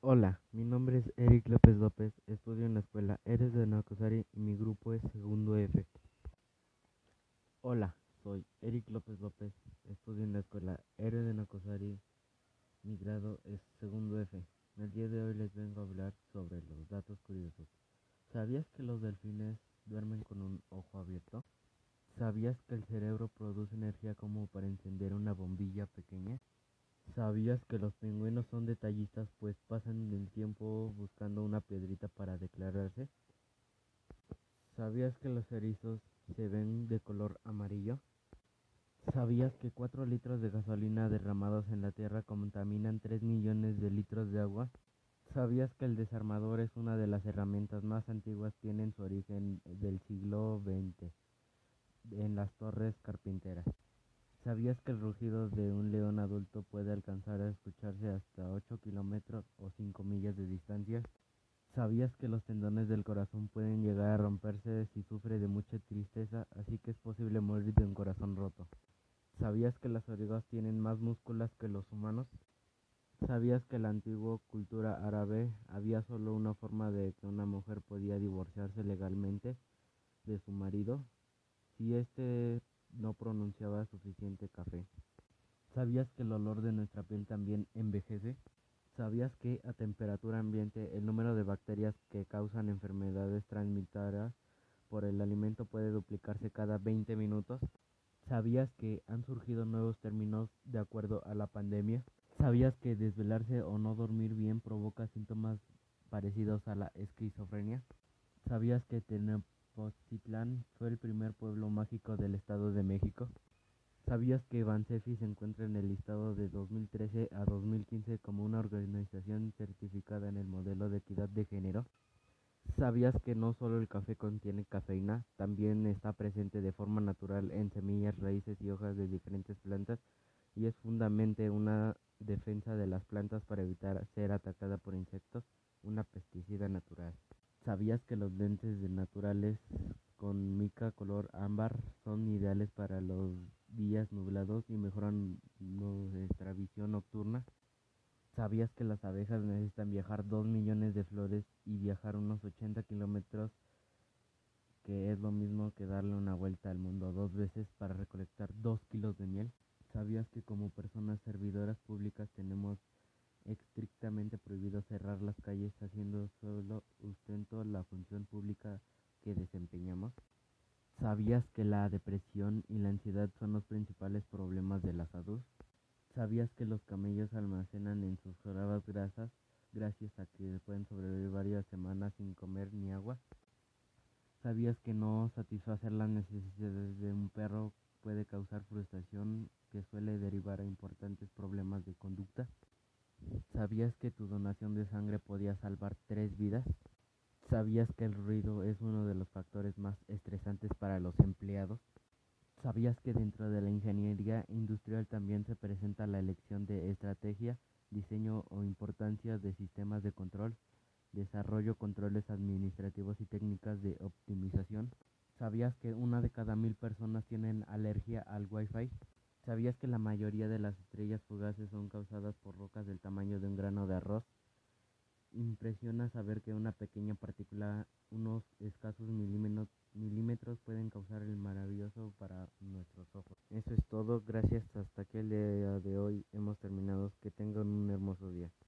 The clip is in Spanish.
Hola, mi nombre es Eric López López, estudio en la escuela Eres de Nacosari y mi grupo es segundo F. Hola, soy Eric López López, estudio en la escuela Eres de Nacosari, mi grado es segundo F. El día de hoy les vengo a hablar sobre los datos curiosos. ¿Sabías que los delfines duermen con un ojo abierto? ¿Sabías que el cerebro produce energía como para encender una bombilla pequeña? ¿Sabías que los pingüinos son detallistas pues pasan el tiempo buscando una piedrita para declararse? ¿Sabías que los erizos se ven de color amarillo? ¿Sabías que 4 litros de gasolina derramados en la tierra contaminan 3 millones de litros de agua? ¿Sabías que el desarmador es una de las herramientas más antiguas tienen su origen del siglo XX en las torres carpinteras? ¿Sabías que el rugido de un león adulto puede alcanzar a escucharse hasta 8 kilómetros o 5 millas de distancia? ¿Sabías que los tendones del corazón pueden llegar a romperse si sufre de mucha tristeza, así que es posible morir de un corazón roto? ¿Sabías que las orugas tienen más músculos que los humanos? ¿Sabías que en la antigua cultura árabe había solo una forma de que una mujer podía divorciarse legalmente de su marido? Si este no pronunciaba suficiente café. ¿Sabías que el olor de nuestra piel también envejece? ¿Sabías que a temperatura ambiente el número de bacterias que causan enfermedades transmitidas por el alimento puede duplicarse cada 20 minutos? ¿Sabías que han surgido nuevos términos de acuerdo a la pandemia? ¿Sabías que desvelarse o no dormir bien provoca síntomas parecidos a la esquizofrenia? ¿Sabías que tener Fue el primer pueblo mágico del Estado de México. ¿Sabías que Bansefi se encuentra en el listado de 2013 a 2015 como una organización certificada en el modelo de equidad de género? ¿Sabías que no solo el café contiene cafeína, también está presente de forma natural en semillas, raíces y hojas de diferentes plantas y es fundamentalmente una defensa de las plantas para evitar ser atacada por insectos, una pesticida natural? ¿Sabías que los lentes naturales con mica color ámbar son ideales para los días nublados y mejoran nuestra visión nocturna? ¿Sabías que las abejas necesitan viajar 2 millones de flores y viajar unos 80 kilómetros, que es lo mismo que darle una vuelta al mundo dos veces para recolectar 2 kilos de miel? ¿Sabías que como personas servidoras públicas tenemos estrictamente prohibido cerrar las calles haciendo solo sustento la función pública que desempeñamos? ¿Sabías que la depresión y la ansiedad son los principales problemas de la salud? ¿Sabías que los camellos almacenan en sus jorabas grasas gracias a que pueden sobrevivir varias semanas sin comer ni agua? ¿Sabías que no satisfacer las necesidades de un perro puede causar frustración que suele derivar a importantes problemas de conducta? ¿Sabías que tu donación de sangre podía salvar tres vidas? ¿Sabías que el ruido es uno de los factores más estresantes para los empleados? ¿Sabías que dentro de la ingeniería industrial también se presenta la elección de estrategia, diseño o importancia de sistemas de control, desarrollo, controles administrativos y técnicas de optimización? ¿Sabías que una de cada mil personas tienen alergia al Wi-Fi? ¿Sabías que la mayoría de las estrellas fugaces son causadas por rocas del tamaño de un grano de arroz? Impresiona saber que una pequeña partícula, unos escasos milímetros, pueden causar el maravilloso para nuestros ojos. Eso es